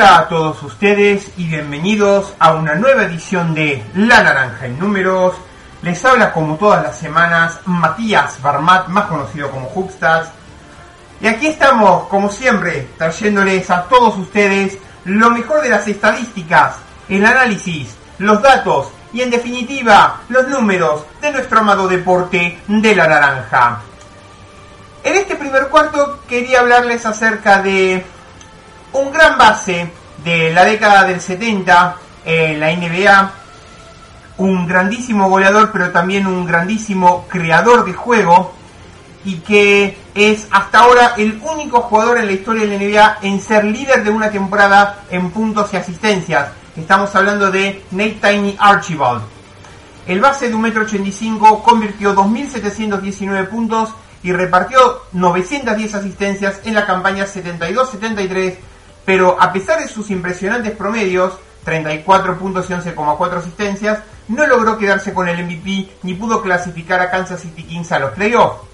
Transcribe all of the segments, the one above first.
Hola a todos ustedes y bienvenidos a una nueva edición de La Naranja en Números. Les habla como todas las semanas Matías Barmat, más conocido como Hubstats. Y aquí estamos, como siempre, trayéndoles a todos ustedes lo mejor de las estadísticas, el análisis, los datos y en definitiva los números de nuestro amado deporte de la naranja. En este primer cuarto quería hablarles acerca de un gran base de la década del 70 en la NBA, un grandísimo goleador pero también un grandísimo creador de juego y que es hasta ahora el único jugador en la historia de la NBA en ser líder de una temporada en puntos y asistencias. Estamos hablando de Nate Tiny Archibald. El base de 1,85m convirtió 2.719 puntos y repartió 910 asistencias en la campaña 72-73 pero a pesar de sus impresionantes promedios, 34 puntos y 11,4 asistencias, no logró quedarse con el MVP ni pudo clasificar a Kansas City Kings a los playoffs.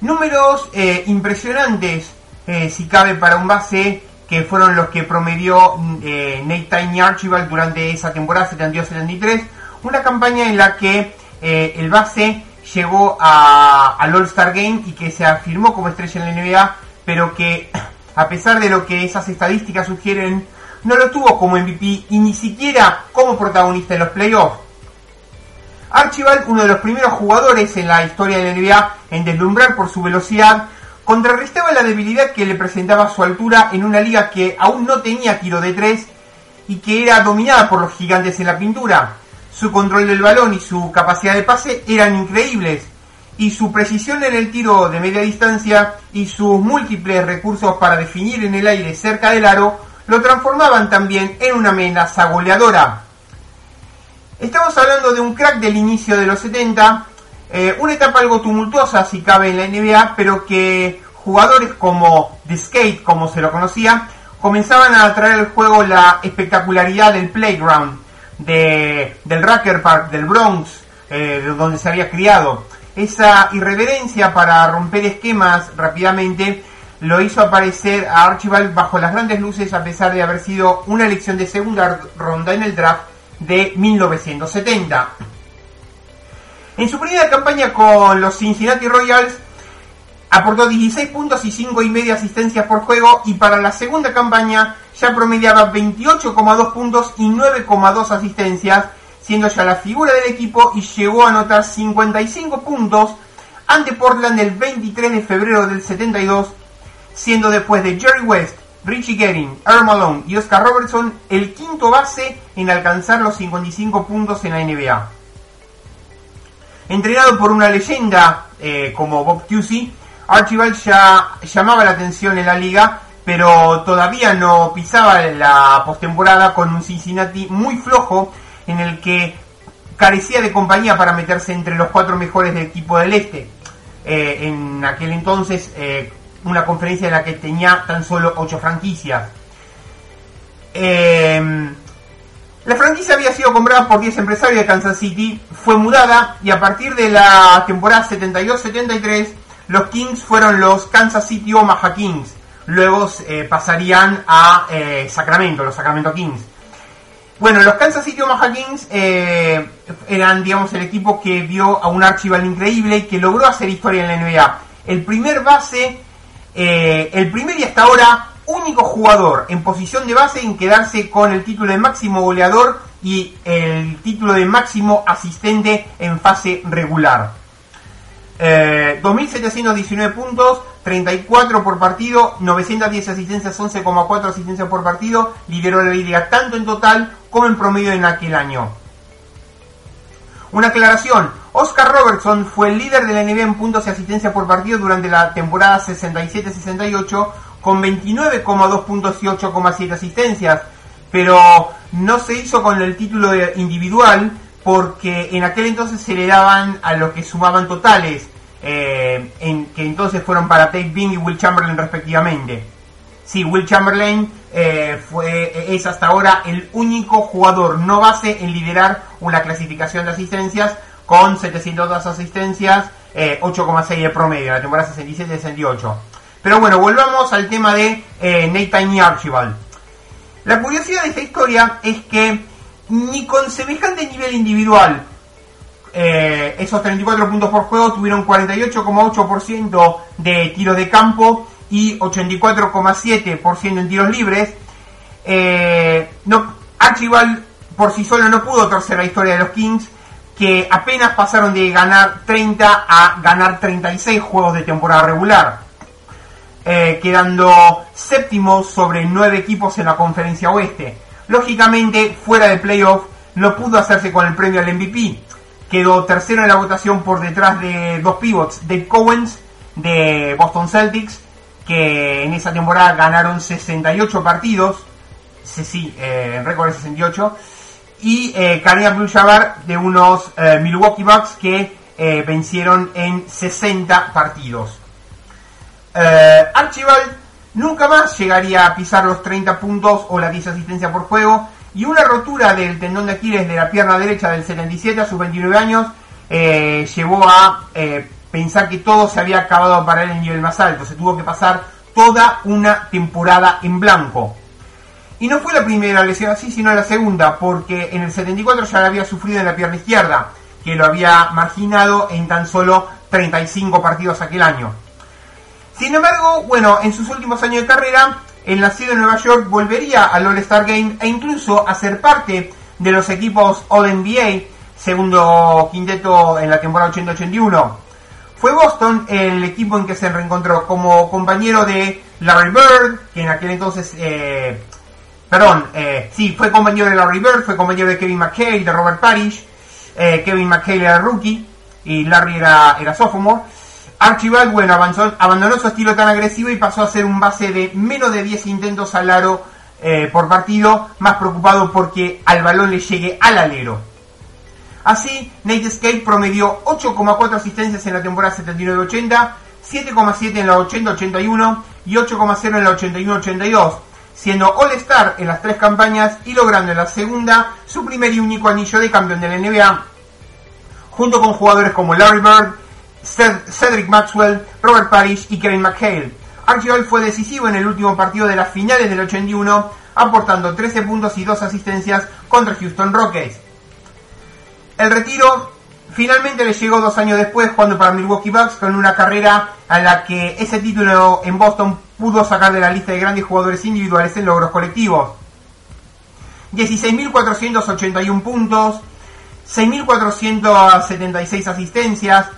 Números eh, impresionantes, eh, si cabe, para un base que fueron los que promedió eh, Nate Tiny Archibald durante esa temporada 72-73, una campaña en la que el base llegó al All-Star Game y que se afirmó como estrella en la NBA, pero que a pesar de lo que esas estadísticas sugieren, no lo tuvo como MVP y ni siquiera como protagonista en los playoffs. Archibald, uno de los primeros jugadores en la historia de la NBA en deslumbrar por su velocidad, contrarrestaba la debilidad que le presentaba su altura en una liga que aún no tenía tiro de tres y que era dominada por los gigantes en la pintura. Su control del balón y su capacidad de pase eran increíbles, y su precisión en el tiro de media distancia y sus múltiples recursos para definir en el aire cerca del aro lo transformaban también en una amenaza goleadora. Estamos hablando de un crack del inicio de los 70, eh, una etapa algo tumultuosa si cabe en la NBA, pero que jugadores como The Skate, como se lo conocía, comenzaban a traer al juego la espectacularidad del playground, de, del Racker Park, del Bronx, eh, de donde se había criado esa irreverencia para romper esquemas rápidamente lo hizo aparecer a Archibald bajo las grandes luces a pesar de haber sido una elección de segunda ronda en el draft de 1970. En su primera campaña con los Cincinnati Royals aportó 16 puntos y 5 y media asistencias por juego y para la segunda campaña ya promediaba 28,2 puntos y 9,2 asistencias siendo ya la figura del equipo y llegó a anotar 55 puntos ante Portland el 23 de febrero del 72, siendo después de Jerry West, Richie Getting, Earl Malone y Oscar Robertson el quinto base en alcanzar los 55 puntos en la NBA. Entrenado por una leyenda eh, como Bob Cousy, Archibald ya llamaba la atención en la liga, pero todavía no pisaba la postemporada con un Cincinnati muy flojo en el que carecía de compañía para meterse entre los cuatro mejores del equipo del este. Eh, en aquel entonces, eh, una conferencia en la que tenía tan solo ocho franquicias. Eh, la franquicia había sido comprada por 10 empresarios de Kansas City, fue mudada y a partir de la temporada 72-73 los Kings fueron los Kansas City Omaha Kings. Luego pasarían a Sacramento, los Sacramento Kings. Bueno, los Kansas City Omaha Kings eh, eran, digamos, el equipo que vio a un Archibald increíble y que logró hacer historia en la NBA. El primer base, eh, el primer y hasta ahora único jugador en posición de base en quedarse con el título de máximo goleador y el título de máximo asistente en fase regular. 2.719 eh, puntos, 34 por partido, 910 asistencias, 11,4 asistencias por partido, lideró la liga tanto en total como en promedio en aquel año. Una aclaración, Oscar Robertson fue el líder de la NBA en puntos y asistencia por partido durante la temporada 67-68 con 29,2 puntos y 8,7 asistencias, pero no se hizo con el título individual porque en aquel entonces se le daban a los que sumaban totales, eh, en, que entonces fueron para Tate Bing y Will Chamberlain respectivamente. Sí, Will Chamberlain eh, fue, es hasta ahora el único jugador no base en liderar una clasificación de asistencias con 702 asistencias, 8,6 eh, de promedio, la temporada 67-68. Pero bueno, volvamos al tema de eh, Nathan y Archibald. La curiosidad de esta historia es que ni con semejante nivel individual, eh, esos 34 puntos por juego tuvieron 48,8% de tiros de campo y 84,7% en tiros libres. Eh, no, Archibald por sí solo no pudo torcer la historia de los Kings, que apenas pasaron de ganar 30 a ganar 36 juegos de temporada regular, eh, quedando séptimo sobre nueve equipos en la conferencia oeste. Lógicamente, fuera de playoff, no pudo hacerse con el premio al MVP. Quedó tercero en la votación por detrás de dos pivots, Dave Cowens de Boston Celtics, que en esa temporada ganaron 68 partidos, sí, sí, eh, récord de 68, y eh, Karim de unos eh, Milwaukee Bucks que eh, vencieron en 60 partidos. Archibald nunca más llegaría a pisar los 30 puntos o la 10 asistencia por juego y una rotura del tendón de Aquiles de la pierna derecha del 77 a sus 29 años llevó a pensar que todo se había acabado para él en nivel más alto. Se tuvo que pasar toda una temporada en blanco. Y no fue la primera lesión así, sino la segunda, porque en el 74 ya la había sufrido en la pierna izquierda, que lo había marginado en tan solo 35 partidos aquel año. Sin embargo, bueno, en sus últimos años de carrera, el nacido en Nueva York volvería al All-Star Game e incluso a ser parte de los equipos All-NBA, segundo quinteto en la temporada 80-81. Fue Boston el equipo en que se reencontró como compañero de Larry Bird, que en aquel entonces eh, Perdón, eh, sí, fue compañero de Larry Bird, fue compañero de Kevin McHale, de Robert Parrish. Eh, Kevin McHale era rookie y Larry era, era sophomore. Archibald, bueno, abandonó su estilo tan agresivo y pasó a ser un base de menos de 10 intentos al aro eh, por partido, más preocupado porque al balón le llegue al alero. Así, Nate promedió 8,4 asistencias en la temporada 79-80, 7,7 en la 80-81 y 8,0 en la 81-82 siendo All-Star en las tres campañas y logrando en la segunda su primer y único anillo de campeón de la NBA, junto con jugadores como Larry Bird, Cedric Maxwell, Robert Parrish y Kevin McHale. Archibald fue decisivo en el último partido de las finales del 81, aportando 13 puntos y 2 asistencias contra Houston Rockets. El retiro finalmente le llegó dos años después, jugando para Milwaukee Bucks con una carrera a la que ese título en Boston pudo sacar de la lista de grandes jugadores individuales en logros colectivos. 16.481 puntos, 6.476 asistencias,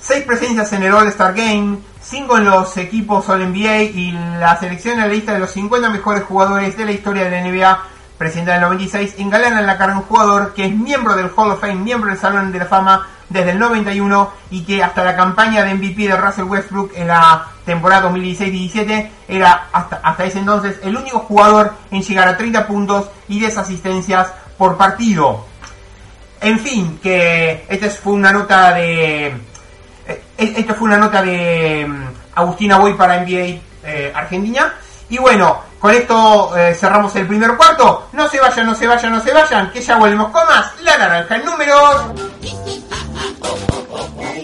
6 presencias en el All-Star Game, 5 en los equipos All-NBA y la selección en la lista de los 50 mejores jugadores de la historia de la NBA presentada en el 96, engalana en la cara un jugador que es miembro del Hall of Fame, miembro del Salón de la Fama desde el 91 y que hasta la campaña de MVP de Russell Westbrook en la temporada 2016-17 era hasta, hasta ese entonces el único jugador en llegar a 30 puntos y 10 asistencias por partido. En fin, que esta fue una nota de... Eh, esta fue una nota de mm, Agustina Boy para NBA eh, Argentina. Y bueno, con esto eh, cerramos el primer cuarto. No se vayan, no se vayan, no se vayan, que ya volvemos con más. La naranja en números.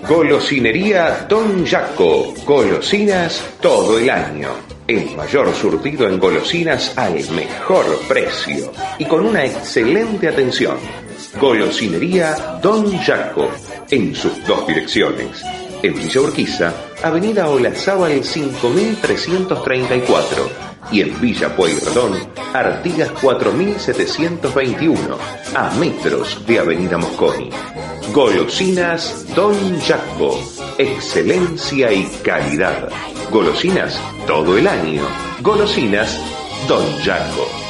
Golosinería Don Jaco. Golosinas todo el año. El mayor surtido en golosinas al mejor precio y con una excelente atención. Golosinería Don Jaco. En sus dos direcciones. En Villa Urquiza, Avenida Olazábal 5334 y en Villa Pueyrredón, Artigas 4721, a metros de Avenida Mosconi. Golosinas Don Jaco, excelencia y calidad. Golosinas todo el año. Golosinas Don Jaco.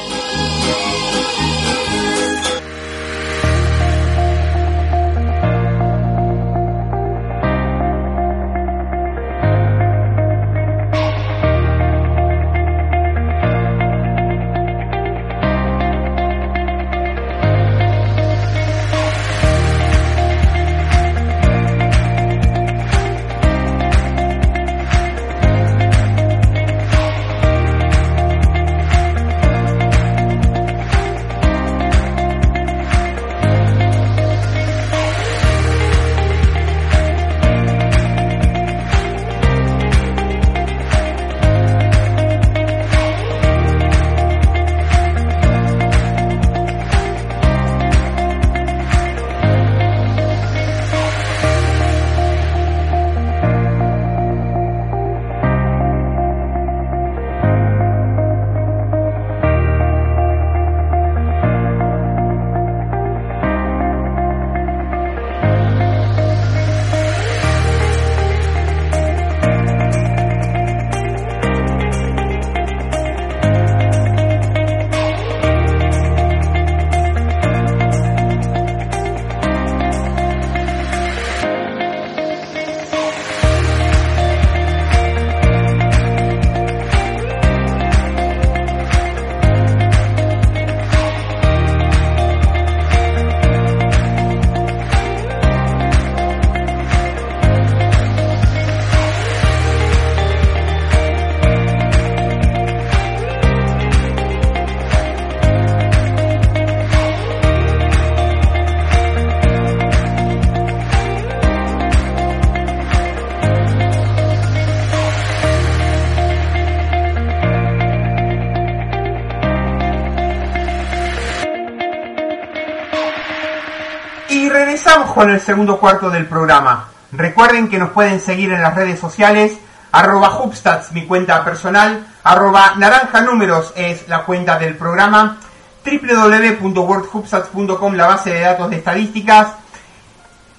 Con el segundo cuarto del programa. Recuerden que nos pueden seguir en las redes sociales, arroba Hubstats, mi cuenta personal, arroba naranja números es la cuenta del programa, www.wordhubstats.com, la base de datos de estadísticas,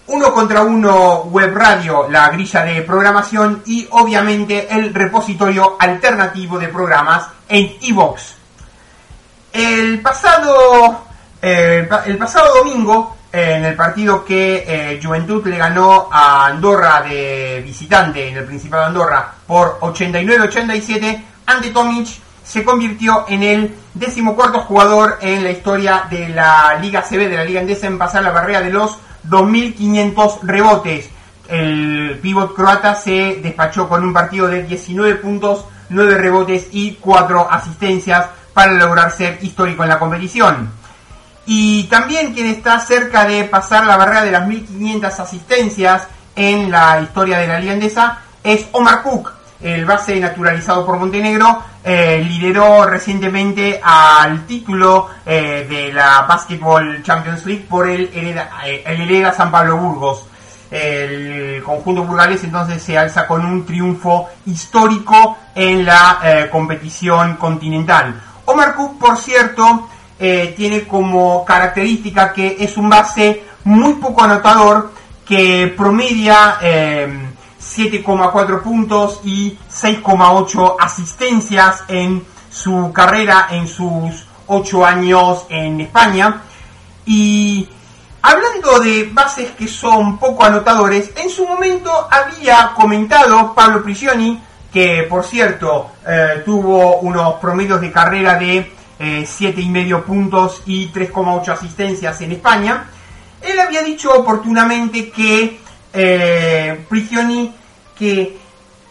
uno contra uno web radio, la grilla de programación y obviamente el repositorio alternativo de programas en iVoox. El pasado, eh, el pasado domingo, en el partido que eh, Juventud le ganó a Andorra de visitante en el Principado de Andorra por 89-87, ante Tomic se convirtió en el decimocuarto jugador en la historia de la Liga CB, de la Liga Endesa, en pasar la barrera de los 2.500 rebotes. El pívot croata se despachó con un partido de 19 puntos, 9 rebotes y 4 asistencias para lograr ser histórico en la competición. Y también quien está cerca de pasar la barrera de las 1500 asistencias en la historia de la liga andesa es Omar Cook, el base naturalizado por Montenegro, eh, lideró recientemente al título eh, de la Basketball Champions League por el Hereda, eh, el San Pablo Burgos. El conjunto burgalés entonces se alza con un triunfo histórico en la competición continental. Omar Cook, por cierto, eh, tiene como característica que es un base muy poco anotador que promedia 7,4 eh, puntos y 6,8 asistencias en su carrera en sus 8 años en España. Y hablando de bases que son poco anotadores, en su momento había comentado Pablo Prigioni, que por cierto eh, tuvo unos promedios de carrera de eh, y medio puntos y 3,8 asistencias en España. Él había dicho oportunamente que eh, Prigioni que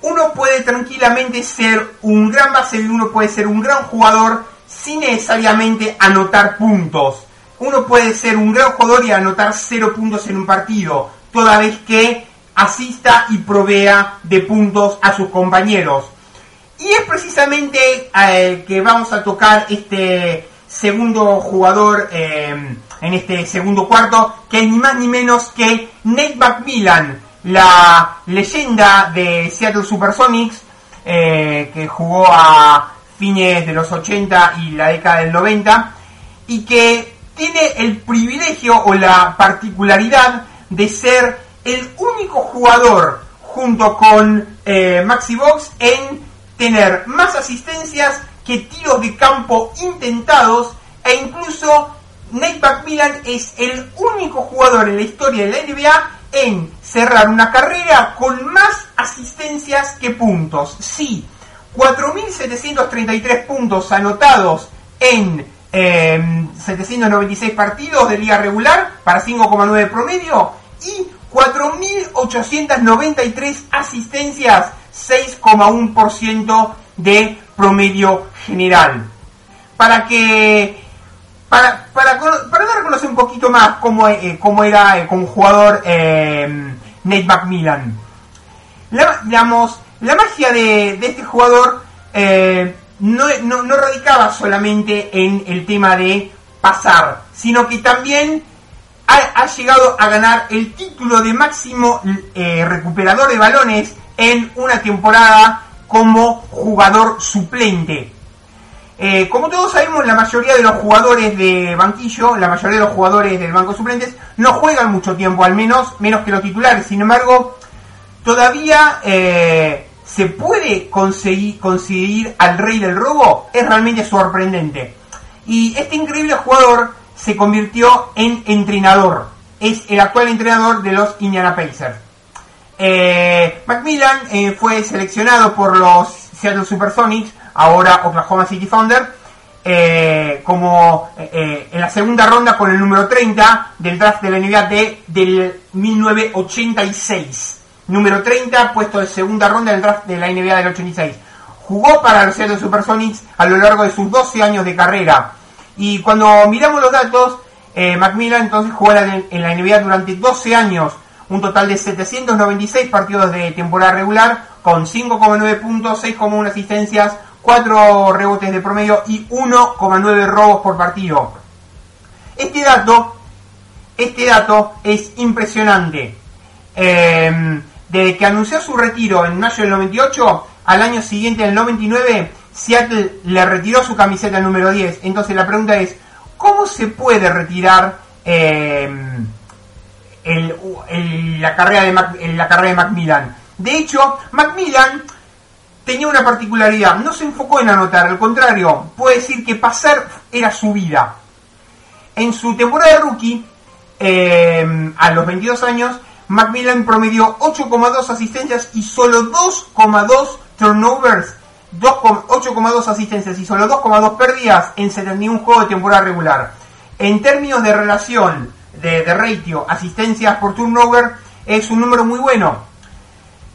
uno puede tranquilamente ser un gran base y uno puede ser un gran jugador sin necesariamente anotar puntos. Uno puede ser un gran jugador y anotar cero puntos en un partido, toda vez que asista y provea de puntos a sus compañeros. Y es precisamente eh, que vamos a tocar este segundo jugador eh, en este segundo cuarto, que es ni más ni menos que Nate McMillan, la leyenda de Seattle Supersonics, eh, que jugó a fines de los 80 y la década del 90, y que tiene el privilegio o la particularidad de ser el único jugador junto con Maxi Box en tener más asistencias que tiros de campo intentados e incluso Nate McMillan es el único jugador en la historia de la NBA en cerrar una carrera con más asistencias que puntos. Sí, 4.733 puntos anotados en 796 em, partidos de liga regular para 5,9 promedio y 4.893 asistencias 6,1% de promedio general. Para que para, para, para, dar a conocer un poquito más cómo, eh, cómo era eh, como jugador eh, Nate McMillan. La, digamos, la magia de, este jugador no, no, no, radicaba solamente en el tema de pasar, sino que también ha, ha llegado a ganar el título de máximo recuperador de balones en una temporada como jugador suplente. Eh, como todos sabemos, la mayoría de los jugadores de banquillo, la mayoría de los jugadores del banco suplentes, no juegan mucho tiempo, al menos menos que los titulares. Sin embargo, todavía eh, se puede conseguir, conseguir al rey del robo. Es realmente sorprendente. Y este increíble jugador se convirtió en entrenador. Es el actual entrenador de los Indiana Pacers. Eh, Macmillan eh, fue seleccionado por los Seattle Supersonics, ahora Oklahoma City Thunder, eh, como eh, en la segunda ronda con el número 30 del draft de la NBA de, del 1986. Número 30, puesto de segunda ronda del draft de la NBA del 86. Jugó para los Seattle Supersonics a lo largo de sus 12 años de carrera. Y cuando miramos los datos, Macmillan entonces jugó en la NBA durante 12 años un total de 796 partidos de temporada regular, con 5,9 puntos, 6,1 asistencias, 4 rebotes de promedio y 1,9 robos por partido. Este dato este dato es impresionante. Em, desde que anunció su retiro en mayo del 98, al año siguiente, del 99, Seattle le retiró su camiseta número 10. Entonces la pregunta es, ¿cómo se puede retirar la, carrera de la carrera de Macmillan? De hecho, Macmillan tenía una particularidad, no se enfocó en anotar, al contrario, puede decir que pasar era su vida. En su temporada de rookie, em, a los 22 años, Macmillan promedió 8,2 asistencias y solo 2,2 turnovers, 8,2 asistencias y solo 2,2 pérdidas en 71 juegos de temporada regular. En términos de relación de, ratio asistencias por turnover, es un número muy bueno.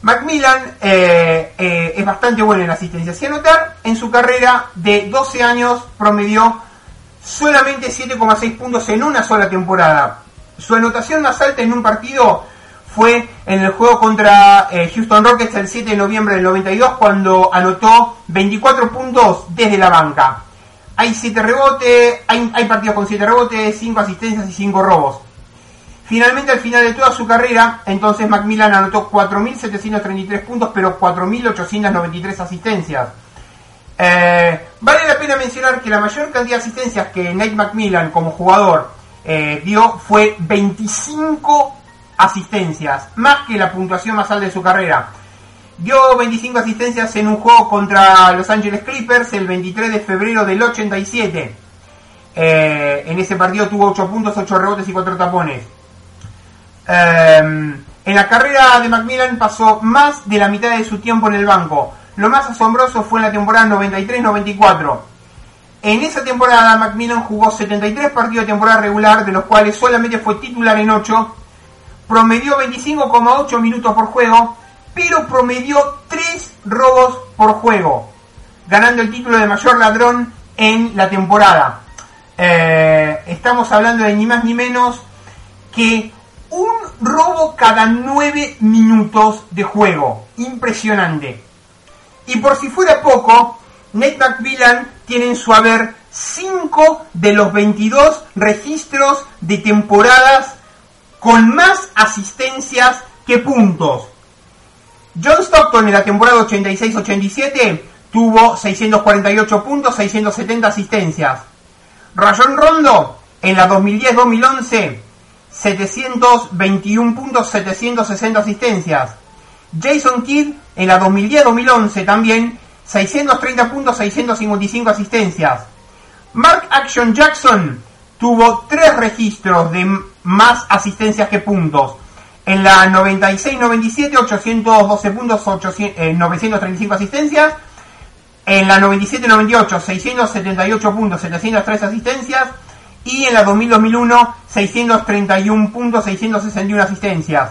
Macmillan eh, eh, es bastante bueno en asistencias y anotar, en su carrera de 12 años promedió solamente 7,6 puntos en una sola temporada. Su anotación más alta en un partido fue en el juego contra eh, Houston Rockets el 7 de noviembre del 92 cuando anotó 24 puntos desde la banca. Hay 7 rebotes, hay, partidos con 7 rebotes, 5 asistencias y 5 robos. Finalmente, al final de toda su carrera, entonces Macmillan anotó 4.733 puntos, pero 4.893 asistencias. Eh, vale la pena mencionar que la mayor cantidad de asistencias que Nate Macmillan como jugador eh, dio fue 25 asistencias, más que la puntuación más alta de su carrera. Dio 25 asistencias en un juego contra Los Angeles Clippers el 23 de febrero del 87. Eh, en ese partido tuvo 8 puntos, 8 rebotes y 4 tapones. Em, en la carrera de Macmillan pasó más de la mitad de su tiempo en el banco. Lo más asombroso fue en la temporada 93-94. En esa temporada Macmillan jugó 73 partidos de temporada regular, de los cuales solamente fue titular en 8 promedió 25,8 minutos por juego, pero promedió 3 robos por juego, ganando el título de mayor ladrón en la temporada. Eh, estamos hablando de ni más ni menos que un robo cada 9 minutos de juego. Impresionante. Y por si fuera poco, Nate McMillan tiene en su haber 5 de los 22 registros de temporadas con más asistencias que puntos. John Stockton en la temporada 86-87 tuvo 648 puntos, 670 asistencias. Rayon Rondo en la 2010-2011 721 puntos, 760 asistencias. Jason Kidd en la 2010-2011 también 630 puntos, 655 asistencias. Mark Action Jackson tuvo tres registros de más asistencias que puntos. En la 96-97, 812 puntos, 935 eh, asistencias. En la 97-98, 678 puntos, 703 asistencias. Y en la 2000-2001, 631 puntos, 661 asistencias.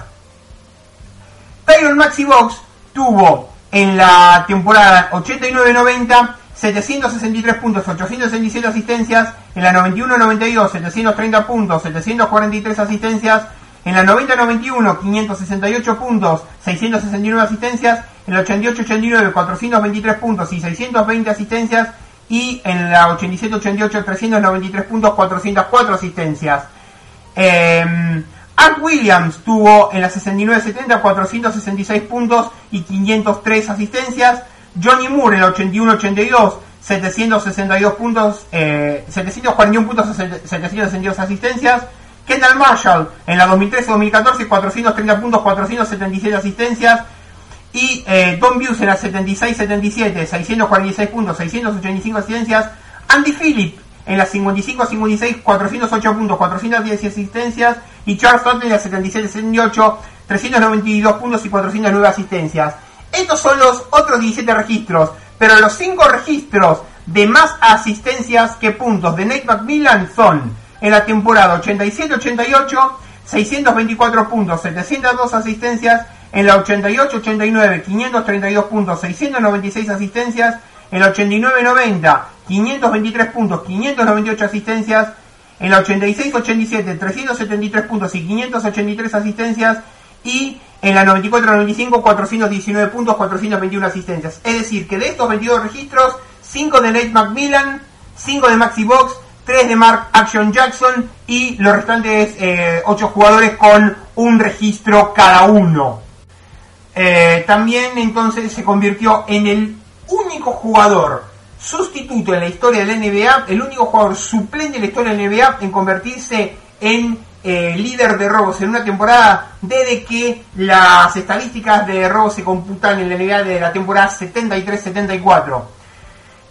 Tyron Maxi Box tuvo en la temporada 89-90 763 puntos, 867 asistencias, en la 91-92 730 puntos, 743 asistencias, en la 90-91 568 puntos, 669 asistencias, en la 88-89 423 puntos y 620 asistencias, y en la 87-88 393 puntos, 404 asistencias. Eh, Art Williams tuvo en la 69-70 466 puntos y 503 asistencias. Johnny Moore en el 81-82, 762 puntos, eh, 741 puntos, 762 asistencias. Kendall Marshall en la 2013-2014, 430 puntos, 477 asistencias. Y eh, Don en la 76-77, 646 puntos, 685 asistencias. Andy Phillip en la 55-56, 408 puntos, 410 asistencias. Y Charles Sutton en la 77-78, 392 puntos y 409 asistencias. Estos son los otros 17 registros, pero los 5 registros de más asistencias que puntos de Nate McMillan son en la temporada 87-88, 624 puntos, 702 asistencias, en la 88-89, 532 puntos, 696 asistencias, en la 89-90, 523 puntos, 598 asistencias, en la 86-87, 373 puntos y 583 asistencias, y en la 94-95 419 puntos, 421 asistencias. Es decir, que de estos 22 registros, 5 de Nate McMillan, 5 de Maxi Box, 3 de Mark Action Jackson y los restantes 8 jugadores con un registro cada uno. también entonces se convirtió en el único jugador sustituto en la historia de la NBA, el único jugador suplente en la historia de la NBA en convertirse en eh, líder de robos en una temporada desde que las estadísticas de robos se computan en la NBA de la temporada 73-74.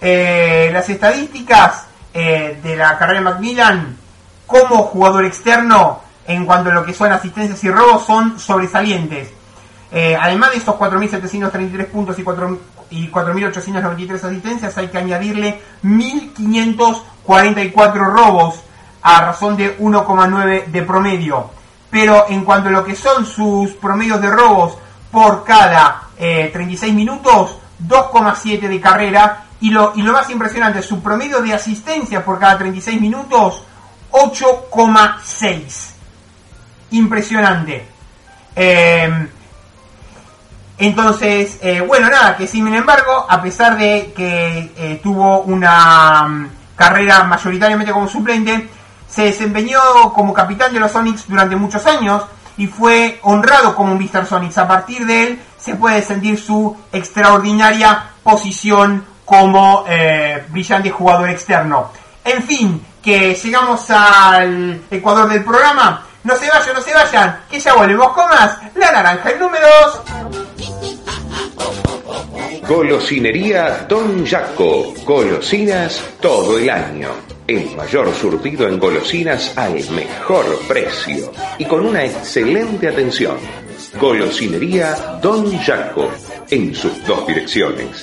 Eh, las estadísticas eh, de la carrera de Macmillan como jugador externo en cuanto a lo que son asistencias y robos son sobresalientes. además de estos 4.733 puntos y 4, y 4.893 asistencias, hay que añadirle 1.544 robos a razón de 1,9 de promedio. Pero en cuanto a lo que son sus promedios de robos por cada 36 eh, minutos, 2,7 de carrera. Y lo, y lo más impresionante, su promedio de asistencia por cada 36 minutos, 8,6. Impresionante. Eh, entonces, eh, bueno, nada, que sin embargo, a pesar de que tuvo una mm, carrera mayoritariamente como suplente, se desempeñó como capitán de los Sonics durante muchos años y fue honrado como Mr. Sonics. A partir de él se puede sentir su extraordinaria posición como eh, brillante jugador externo. En fin, que llegamos al Ecuador del programa. No se vayan, no se vayan, que ya volvemos con más. La naranja en números. Golosinería Don Jaco. Golosinas todo el año. El mayor surtido en golosinas al mejor precio y con una excelente atención. Golosinería Don Jaco, en sus dos direcciones.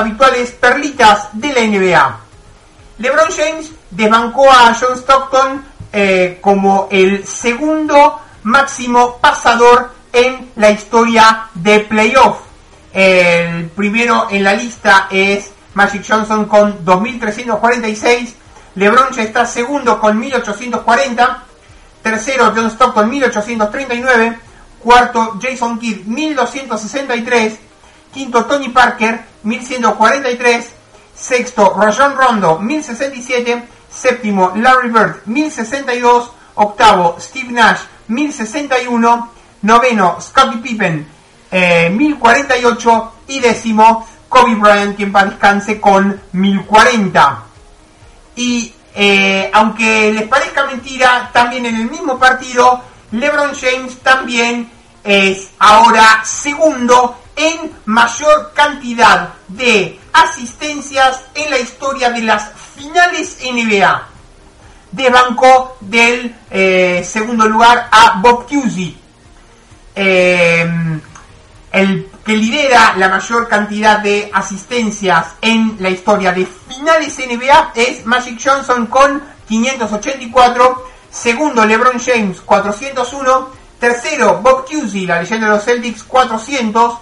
Habituales perlitas de la NBA. LeBron James desbancó a John Stockton eh, como el segundo máximo pasador en la historia de playoff. El primero en la lista es Magic Johnson con 2.346. LeBron ya está segundo con 1.840. Tercero John Stockton 1.839. Cuarto Jason Kidd 1.263. Quinto Tony Parker 1.143. Sexto Rajon Rondo 1.067. Séptimo Larry Bird 1.062. Octavo Steve Nash 1.061. Noveno Scottie Pippen 1.048. Y décimo Kobe Bryant, quien para descanse con 1040. Y eh, aunque les parezca mentira, también en el mismo partido, LeBron James también es ahora segundo en mayor cantidad de asistencias en la historia de las finales NBA. De banco del eh, segundo lugar a Bob Cousy. Eh, el que lidera la mayor cantidad de asistencias en la historia de finales NBA es Magic Johnson con 584, segundo LeBron James 401, tercero Bob Cousy, la leyenda de los Celtics 400,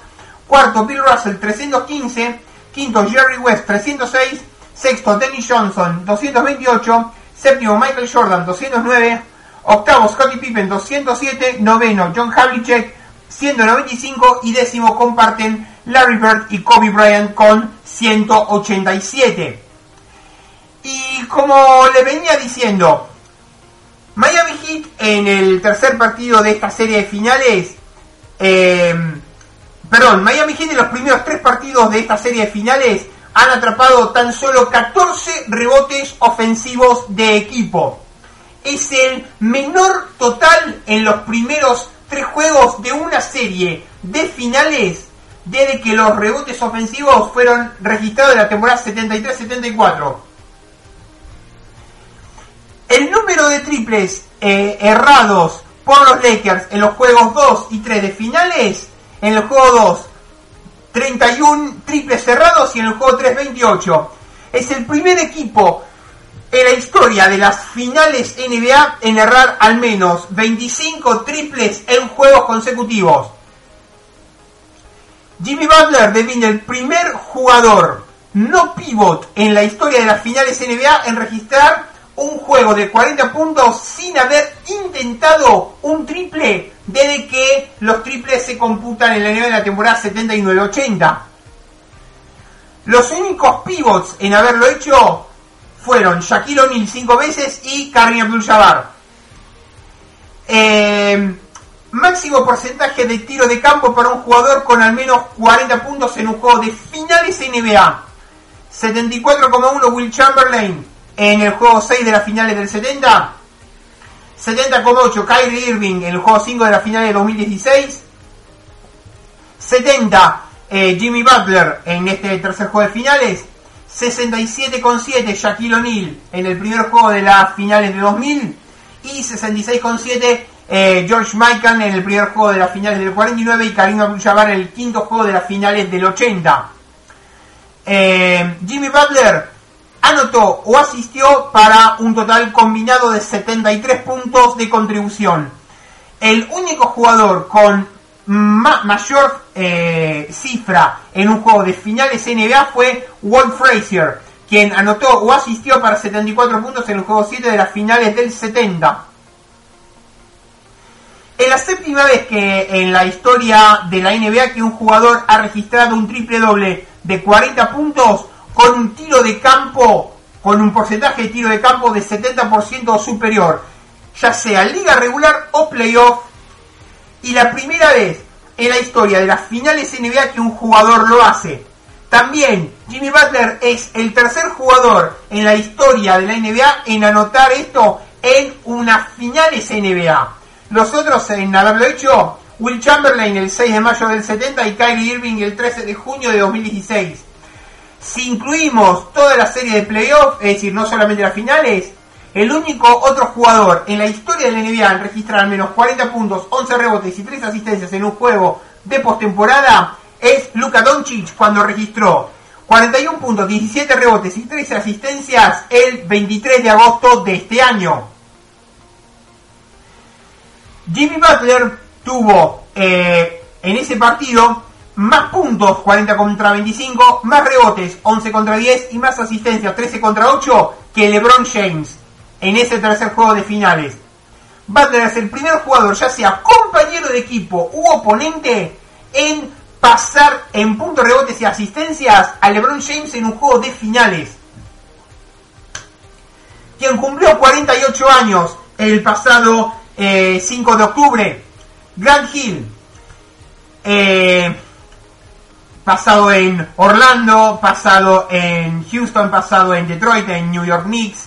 cuarto Bill Russell 315, quinto Jerry West 306, sexto Dennis Johnson 228, séptimo Michael Jordan 209, octavo Scottie Pippen 207, noveno John Havlicek 195 y décimo comparten Larry Bird y Kobe Bryant con 187. Y como le venía diciendo, Miami Heat en el tercer partido de esta serie de finales, eh, perdón, Miami Heat en los primeros tres partidos de esta serie de finales han atrapado tan solo 14 rebotes ofensivos de equipo. Es el menor total en los primeros tres juegos de una serie de finales desde que los rebotes ofensivos fueron registrados en la temporada 73-74. El número de triples eh, errados por los Lakers en los juegos 2 y 3 de finales, en el juego 2 31 triples cerrados y en el juego 3 28. Es el primer equipo en la historia de las finales NBA en errar al menos 25 triples en juegos consecutivos. Jimmy Butler devine el primer jugador no pivot en la historia de las finales NBA en registrar un juego de 40 puntos sin haber intentado un triple desde que los triples se computan en la de temporada 79-80. Los únicos pivots en haberlo hecho fueron Shaquille O'Neal cinco veces y Karim Abdul-Jabbar. Eh, máximo porcentaje de tiro de campo para un jugador con al menos 40 puntos en un juego de finales NBA. 74,1 Will Chamberlain en el juego 6 de las finales del 70. 70,8 Kyrie Irving en el juego 5 de las finales de 2016. 70 eh, Jimmy Butler en este tercer juego de finales. 67,7 Shaquille O'Neal en el primer juego de las finales de 2000 y 66,7 eh, George Michael en el primer juego de las finales del 49 y Karim Abdul-Jabbar en el quinto juego de las finales del 80. Eh, Jimmy Butler anotó o asistió para un total combinado de 73 puntos de contribución. El único jugador con mayor eh, cifra en un juego de finales NBA fue Walt Frazier, quien anotó o asistió para 74 puntos en el juego 7 de las finales del 70. Es la séptima vez que en la historia de la NBA que un jugador ha registrado un triple doble de 40 puntos con un tiro de campo, con un porcentaje de tiro de campo de 70% o superior, ya sea liga regular o playoff, y la primera vez en la historia de las finales NBA que un jugador lo hace. También Jimmy Butler es el tercer jugador en la historia de la NBA en anotar esto en unas finales NBA. Los otros en haberlo hecho, Will Chamberlain el 6 de mayo del 70 y Kyrie Irving el 13 de junio de 2016. Si incluimos toda la serie de playoffs, es decir, no solamente las finales, el único otro jugador en la historia de la NBA en registrar al menos 40 puntos, 11 rebotes y 3 asistencias en un juego de postemporada es Luka Doncic cuando registró 41 puntos, 17 rebotes y 13 asistencias el 23 de agosto de este año. Jimmy Butler tuvo eh, en ese partido más puntos, 40 contra 25, más rebotes, 11 contra 10 y más asistencias, 13 contra 8 que LeBron James en ese tercer juego de finales. Butler es el primer jugador, ya sea compañero de equipo u oponente, en pasar en puntos, rebotes y asistencias a LeBron James en un juego de finales. Quien cumplió 48 años el pasado 5 eh, de octubre, Grant Hill, eh, pasado en Orlando, pasado en Houston, pasado en Detroit, en New York Knicks.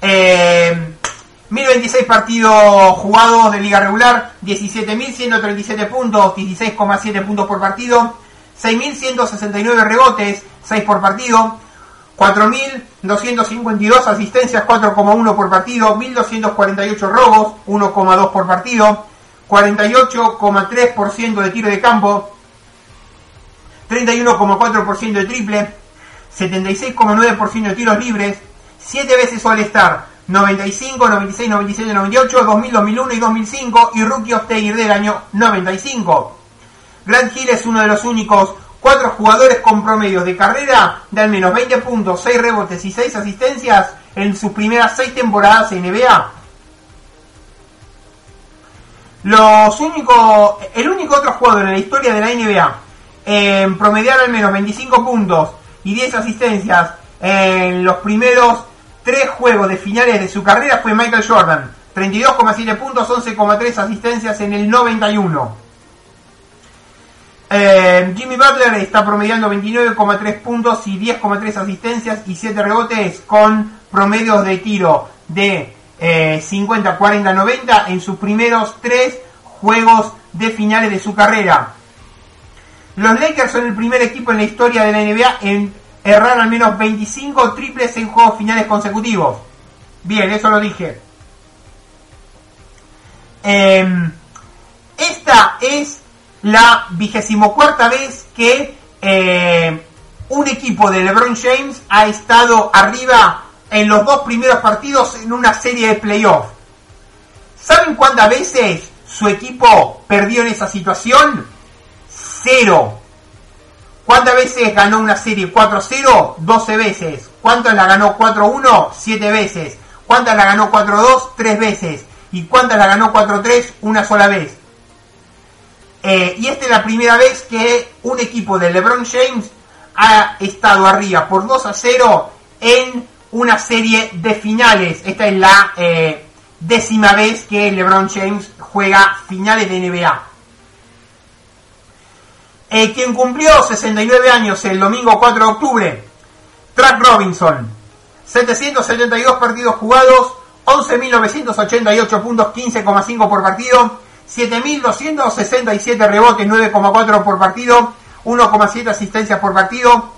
Eh, 1026 partidos jugados de liga regular, 17.137 puntos, 16,7 puntos por partido, 6.169 rebotes, 6 por partido, 4.252 asistencias, 4,1 por partido, 1.248 robos, 1,2 por partido, 48,3% de tiro de campo, 31,4% de triple, 76,9% de tiros libres, 7 veces All-Star, 95, 96, 97, 98, 2000, 2001 y 2005 y Rookie of the Year del año 95. Grant Hill es uno de los únicos cuatro jugadores con promedios de carrera de al menos 20 puntos, 6 rebotes y 6 asistencias en sus primeras 6 temporadas en NBA. Los únicos, el único otro jugador en la historia de la NBA en promediar al menos 25 puntos y 10 asistencias en los primeros 3 juegos de finales de su carrera fue Michael Jordan. 32,7 puntos, 11,3 asistencias en el 91. Eh, Jimmy Butler está promediando 29,3 puntos y 10,3 asistencias y 7 rebotes con promedios de tiro de 50, 40, 90 en sus primeros 3 juegos de finales de su carrera. Los Lakers son el primer equipo en la historia de la NBA en errar al menos 25 triples en juegos finales consecutivos. Bien, eso lo dije. Em, esta es la vigésimo cuarta vez que eh, un equipo de LeBron James ha estado arriba en los dos primeros partidos en una serie de playoffs. ¿Saben cuántas veces su equipo perdió en esa situación? Cero. ¿Cuántas veces ganó una serie 4-0? 12 veces. ¿Cuántas la ganó 4-1? 7 veces. ¿Cuántas la ganó 4-2? 3 veces. ¿Y cuántas la ganó 4-3? Una sola vez. Eh, y esta es la primera vez que un equipo de LeBron James ha estado arriba por 2 a 0 en una serie de finales. Esta es la eh, décima vez que LeBron James juega finales de NBA. Eh, quien cumplió 69 años el domingo 4 de octubre, Track Robinson, 772 partidos jugados, 11.988 puntos, 15,5 por partido, 7.267 rebotes, 9,4 por partido, 1,7 asistencias por partido,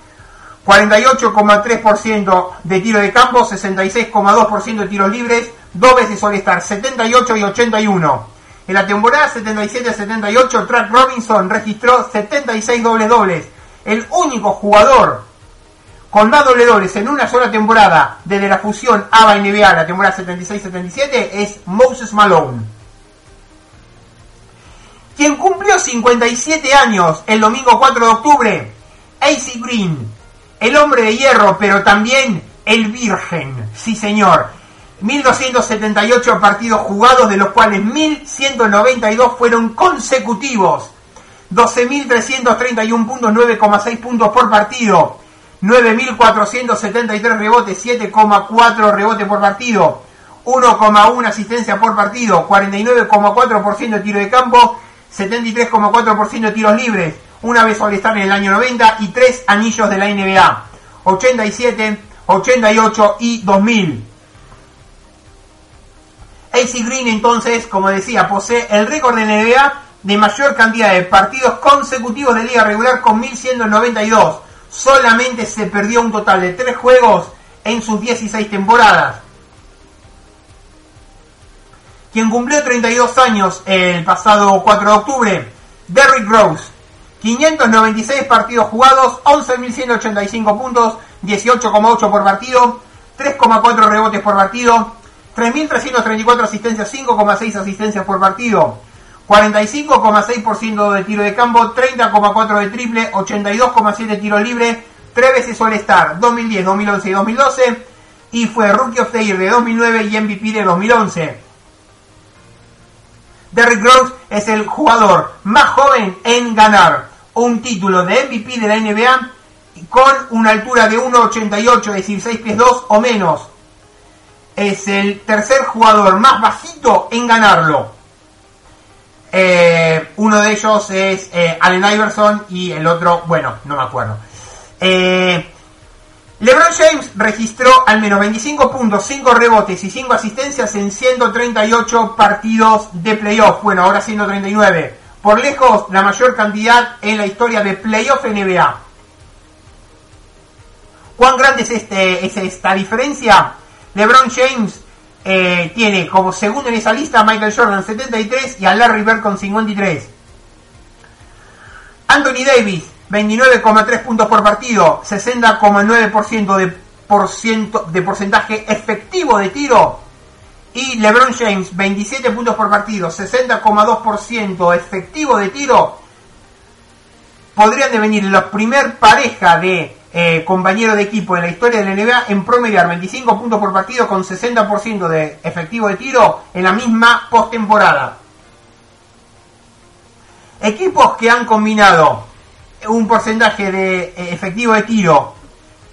48,3% de tiro de campo, 66,2% de tiros libres, dos veces All-Star, 78 y 81. En la temporada 77-78, Track Robinson registró 76 dobles dobles. El único jugador con más doble dobles en una sola temporada desde la fusión ABA-NBA, la temporada 76-77, es Moses Malone. Quien cumplió 57 años el domingo 4 de octubre, AC Green, el hombre de hierro, pero también el virgen, sí señor, 1.278 partidos jugados, de los cuales 1.192 fueron consecutivos. 12.331 puntos, 9,6 puntos por partido. 9.473 rebotes, 7,4 rebotes por partido. 1,1 asistencia por partido. 49,4% de tiro de campo. 73,4% de tiros libres. Una vez al estar en el año 90 y 3 anillos de la NBA. 87, 88 y 2000. AC Green entonces, como decía, posee el récord de NBA de mayor cantidad de partidos consecutivos de liga regular con 1192. Solamente se perdió un total de 3 juegos en sus 16 temporadas. Quien cumplió 32 años el pasado 4 de octubre, Derrick Rose, 596 partidos jugados, 11.185 puntos, 18,8 por partido, 3,4 rebotes por partido, 3.334 asistencias, 5,6 asistencias por partido, 45,6% de tiro de campo, 30,4 de triple, 82,7 tiro libre, 3 veces All-Star, 2010, 2011 y 2012, y fue Rookie of the Year de 2009 y MVP de 2011. Derrick Rose es el jugador más joven en ganar un título de MVP de la NBA con una altura de 1,88, es decir, 6 pies 2 o menos. Es el tercer jugador más bajito en ganarlo. Eh, uno de ellos es eh, Allen Iverson y el otro, bueno, no me acuerdo. Eh, LeBron James registró al menos 25 puntos, 5 rebotes y 5 asistencias en 138 partidos de playoff. Bueno, ahora 139. Por lejos, la mayor cantidad en la historia de playoff NBA. ¿Cuán grande es, este, es esta diferencia? LeBron James eh, tiene como segundo en esa lista a Michael Jordan 73 y a Larry Bird con 53. Anthony Davis 29,3 puntos por partido, 60,9% de, de porcentaje efectivo de tiro. Y LeBron James, 27 puntos por partido, 60,2% efectivo de tiro. Podrían devenir la primer pareja de eh, compañeros de equipo en la historia de la NBA en promediar 25 puntos por partido con 60% de efectivo de tiro en la misma postemporada. Equipos que han combinado un porcentaje de eh, efectivo de tiro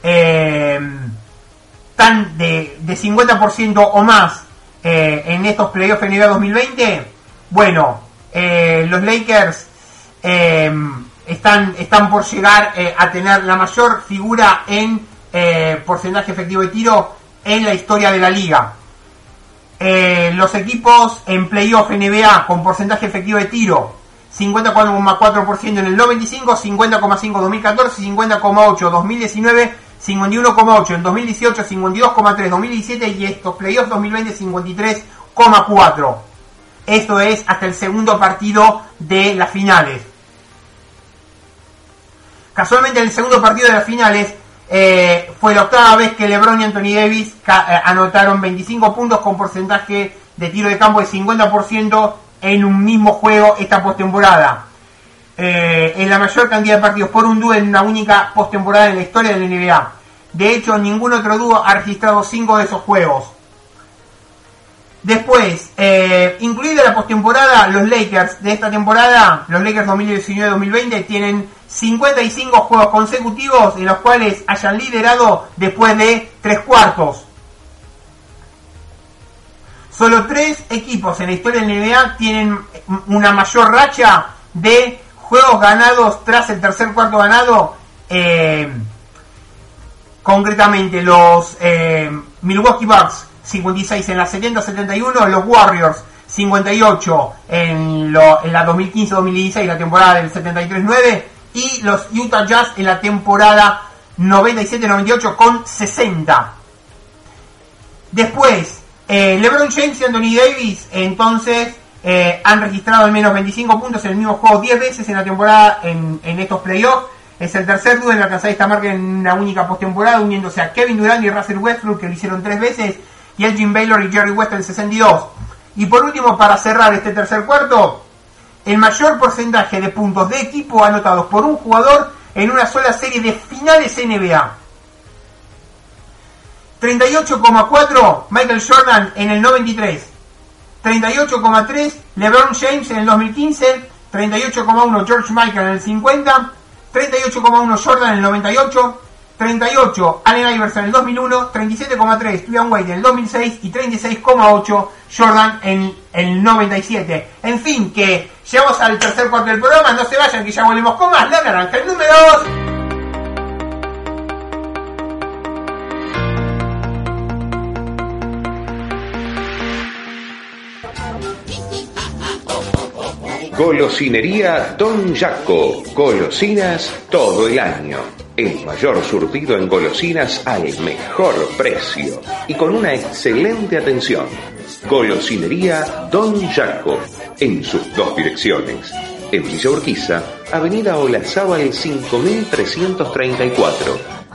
eh, tan de, de 50% o más en estos playoffs NBA 2020, bueno, los Lakers están, están por llegar a tener la mayor figura en porcentaje efectivo de tiro en la historia de la liga. los equipos en playoff NBA con porcentaje efectivo de tiro 50,4% en el 95, 50,5 2014, 50,8 2019, 51,8 en 2018, 52,3 2017 y estos playoffs 2020 53,4. Esto es hasta el segundo partido de las finales. Casualmente en el segundo partido de las finales eh, fue la octava vez que LeBron y Anthony Davis eh, anotaron 25 puntos con porcentaje de tiro de campo de 50% en un mismo juego esta postemporada. Eh, en la mayor cantidad de partidos por un dúo en una única postemporada en la historia de la NBA. De hecho, ningún otro dúo ha registrado cinco de esos juegos. Después, eh, incluida la postemporada, los Lakers de esta temporada, los Lakers 2019-2020, tienen 55 juegos consecutivos en los cuales hayan liderado después de tres cuartos. Solo tres equipos en la historia de la NBA tienen una mayor racha de juegos ganados tras el tercer cuarto ganado. Eh, concretamente los eh, Milwaukee Bucks 56 en la 70-71, los Warriors 58 en, en la 2015-2016, la temporada del 73-9, y los Utah Jazz en la temporada 97-98 con 60. Después, eh, LeBron James y Anthony Davis entonces eh, han registrado al menos 25 puntos en el mismo juego 10 veces en la temporada en, estos playoffs. Es el tercer dúo en alcanzar esta marca en una única postemporada, uniéndose a Kevin Durant y Russell Westbrook, que lo hicieron tres veces, y Elgin Baylor y Jerry West en el 62. Y por último, para cerrar este tercer cuarto, el mayor porcentaje de puntos de equipo anotados por un jugador en una sola serie de finales NBA. 38,4 Michael Jordan en el 93. 38,3 LeBron James en el 2015. 38,1 George Michael en el 50. 38,1 Jordan en el 98. 38 Allen Iverson en el 2001, 37,3 Dwayne Wade en el 2006 y 36,8 Jordan en el 97. En fin, que llegamos al tercer cuarto del programa, no se vayan que ya volvemos con más La Naranja, el número 2. Golosinería Don Jaco. Golosinas todo el año. El mayor surtido en golosinas al mejor precio y con una excelente atención. Golosinería Don Jaco. En sus dos direcciones. En Villa Urquiza, Avenida Olazábal 5334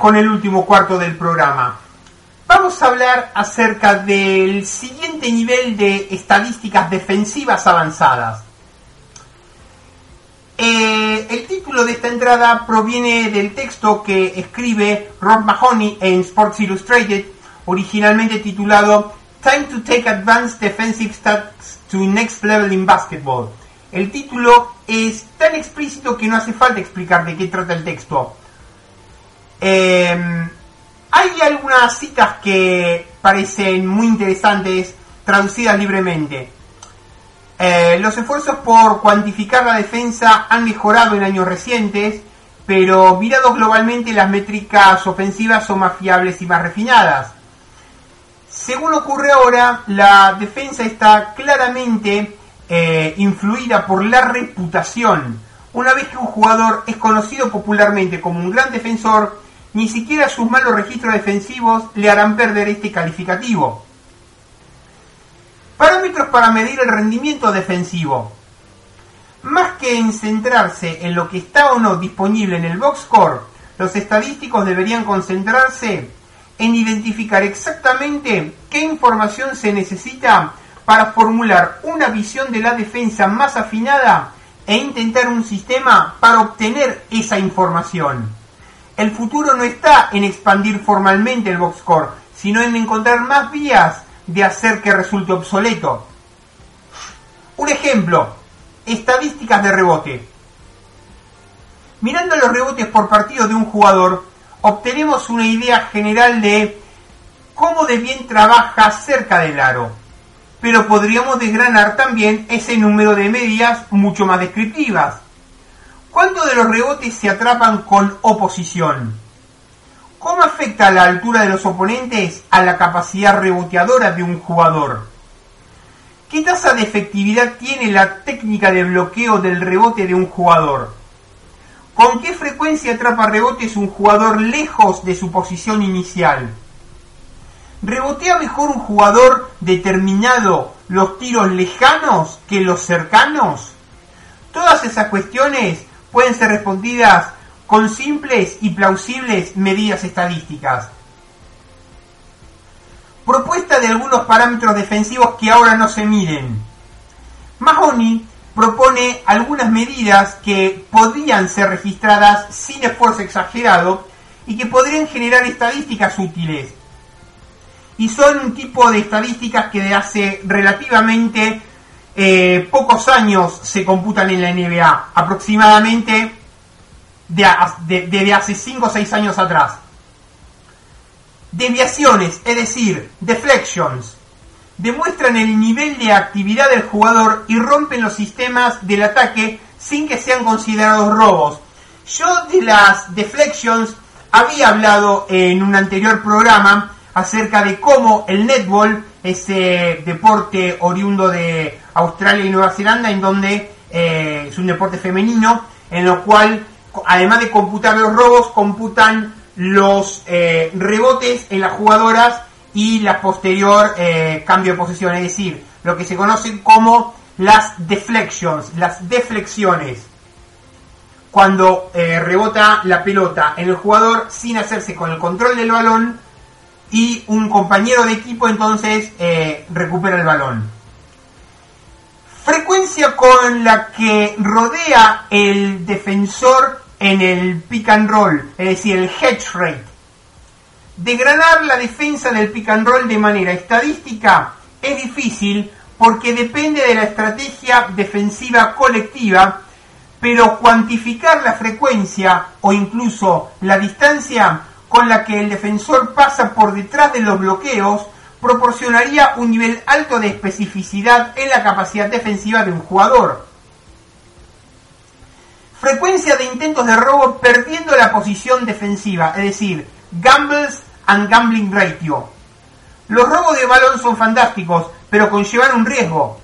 Con el último cuarto del programa. Vamos a hablar acerca del siguiente nivel de estadísticas defensivas avanzadas. Eh, el título de esta entrada proviene del texto que escribe Rob Mahoney en Sports Illustrated, originalmente titulado Time to Take Advanced Defensive Stats to Next Level in Basketball. El título es tan explícito que no hace falta explicar de qué trata el texto. Em, hay algunas citas que parecen muy interesantes traducidas libremente. Eh, los esfuerzos por cuantificar la defensa han mejorado en años recientes, pero mirados globalmente las métricas ofensivas son más fiables y más refinadas. Según ocurre ahora, la defensa está claramente eh, influida por la reputación. Una vez que un jugador es conocido popularmente como un gran defensor, ni siquiera sus malos registros defensivos le harán perder este calificativo. Parámetros para medir el rendimiento defensivo. Más que en centrarse en lo que está o no disponible en el box score, los estadísticos deberían concentrarse en identificar exactamente qué información se necesita para formular una visión de la defensa más afinada e intentar un sistema para obtener esa información. El futuro no está en expandir formalmente el box score, sino en encontrar más vías de hacer que resulte obsoleto. Un ejemplo, estadísticas de rebote. Mirando los rebotes por partido de un jugador, obtenemos una idea general de cómo de bien trabaja cerca del aro. Pero podríamos desgranar también ese número de medias mucho más descriptivas. ¿Cuántos de los rebotes se atrapan con oposición? ¿Cómo afecta la altura de los oponentes a la capacidad reboteadora de un jugador? ¿Qué tasa de efectividad tiene la técnica de bloqueo del rebote de un jugador? ¿Con qué frecuencia atrapa rebotes un jugador lejos de su posición inicial? ¿Rebotea mejor un jugador determinado los tiros lejanos que los cercanos? Todas esas cuestiones pueden ser respondidas con simples y plausibles medidas estadísticas. Propuesta de algunos parámetros defensivos que ahora no se miden. Mahoney propone algunas medidas que podrían ser registradas sin esfuerzo exagerado y que podrían generar estadísticas útiles. Y son un tipo de estadísticas que hace relativamente eh, pocos años se computan en la NBA, aproximadamente de, de, hace 5 o 6 años atrás. Deviaciones, es decir, deflections, demuestran el nivel de actividad del jugador y rompen los sistemas del ataque sin que sean considerados robos. Yo de las deflections había hablado en un anterior programa acerca de cómo el netball, ese deporte oriundo de Australia y Nueva Zelanda, en donde eh, es un deporte femenino, en lo cual, además de computar los robos, computan los eh, rebotes en las jugadoras y la posterior eh, cambio de posición, es decir, lo que se conocen como las deflections, las deflexiones. Cuando rebota la pelota en el jugador sin hacerse con el control del balón y un compañero de equipo entonces recupera el balón. Frecuencia con la que rodea el defensor en el pick and roll, es decir, el hedge rate. Degranar la defensa del pick and roll de manera estadística es difícil porque depende de la estrategia defensiva colectiva, pero cuantificar la frecuencia o incluso la distancia con la que el defensor pasa por detrás de los bloqueos proporcionaría un nivel alto de especificidad en la capacidad defensiva de un jugador. Frecuencia de intentos de robo perdiendo la posición defensiva, es decir, gambles and gambling ratio. Los robos de balón son fantásticos, pero conllevan un riesgo.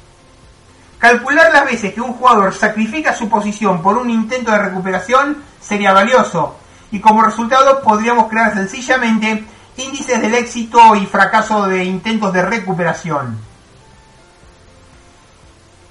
Calcular las veces que un jugador sacrifica su posición por un intento de recuperación sería valioso, y como resultado podríamos crear sencillamente índices del éxito y fracaso de intentos de recuperación.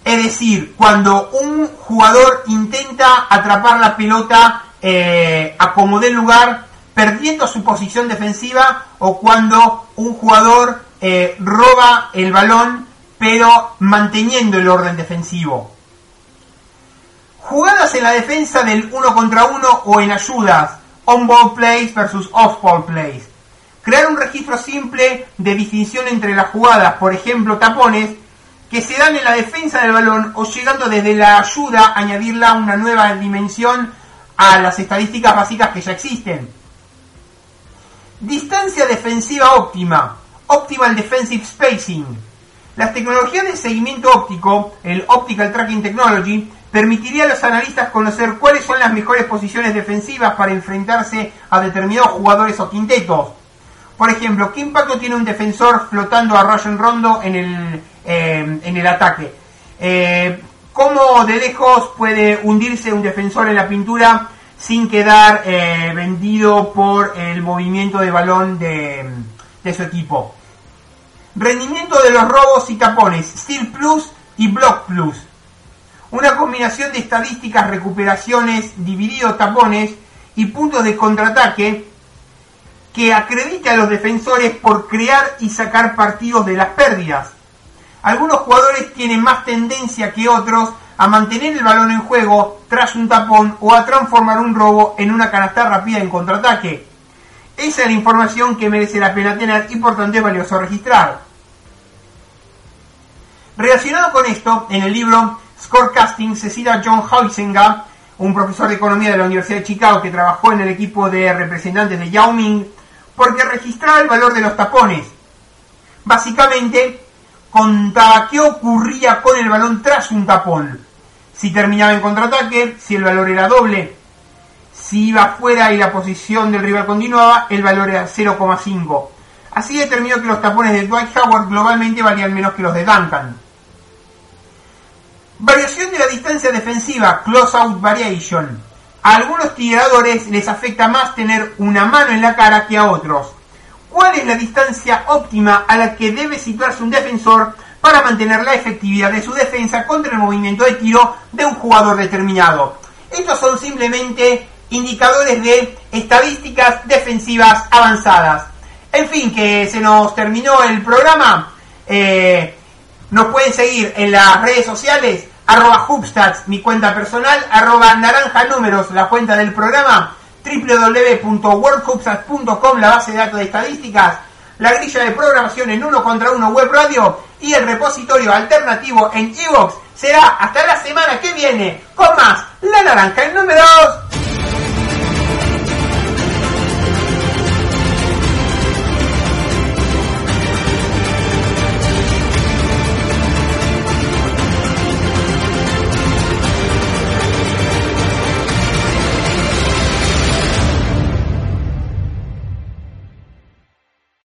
Es decir, cuando un jugador intenta atrapar la pelota eh, a como dé lugar, perdiendo su posición defensiva, o cuando un jugador eh, roba el balón, pero manteniendo el orden defensivo. Jugadas en la defensa del uno contra uno o en ayudas, on-ball plays versus off-ball plays. Crear un registro simple de distinción entre las jugadas, por ejemplo, tapones, que se dan en la defensa del balón o llegando desde la ayuda añadirla una nueva dimensión a las estadísticas básicas que ya existen. Distancia defensiva óptima, Optimal Defensive Spacing. Las tecnologías de seguimiento óptico, el Optical Tracking Technology, permitiría a los analistas conocer cuáles son las mejores posiciones defensivas para enfrentarse a determinados jugadores o quintetos por ejemplo, ¿qué impacto tiene un defensor flotando a Rayon Rondo en el, eh, en el ataque? Eh, ¿Cómo de lejos puede hundirse un defensor en la pintura sin quedar eh, vendido por el movimiento de balón de, de su equipo? Rendimiento de los robos y tapones, Steel Plus y Block Plus. Una combinación de estadísticas, recuperaciones, dividido tapones y puntos de contraataque que acredite a los defensores por crear y sacar partidos de las pérdidas. Algunos jugadores tienen más tendencia que otros a mantener el balón en juego tras un tapón o a transformar un robo en una canasta rápida en contraataque. Esa es la información que merece la pena tener y por tanto es valioso registrar. Relacionado con esto, en el libro Scorecasting se cita John Huizenga, un profesor de economía de la Universidad de Chicago que trabajó en el equipo de representantes de Yao Ming porque registraba el valor de los tapones. Básicamente contaba qué ocurría con el balón tras un tapón. Si terminaba en contraataque, si el valor era doble. Si iba fuera y la posición del rival continuaba, el valor era 0,5. Así determinó que los tapones de Dwight Howard globalmente valían menos que los de Duncan. Variación de la distancia defensiva, close out variation. A algunos tiradores les afecta más tener una mano en la cara que a otros. ¿Cuál es la distancia óptima a la que debe situarse un defensor para mantener la efectividad de su defensa contra el movimiento de tiro de un jugador determinado. Estos son simplemente indicadores de estadísticas defensivas avanzadas. En fin, que se nos terminó el programa. Eh, nos pueden seguir en las redes sociales, arroba Hubstats, mi cuenta personal, arroba naranja números, la cuenta del programa, www.worldhubstats.com, la base de datos de estadísticas, la grilla de programación en uno contra uno web radio y el repositorio alternativo en Evox. Será hasta la semana que viene con más La Naranja en números.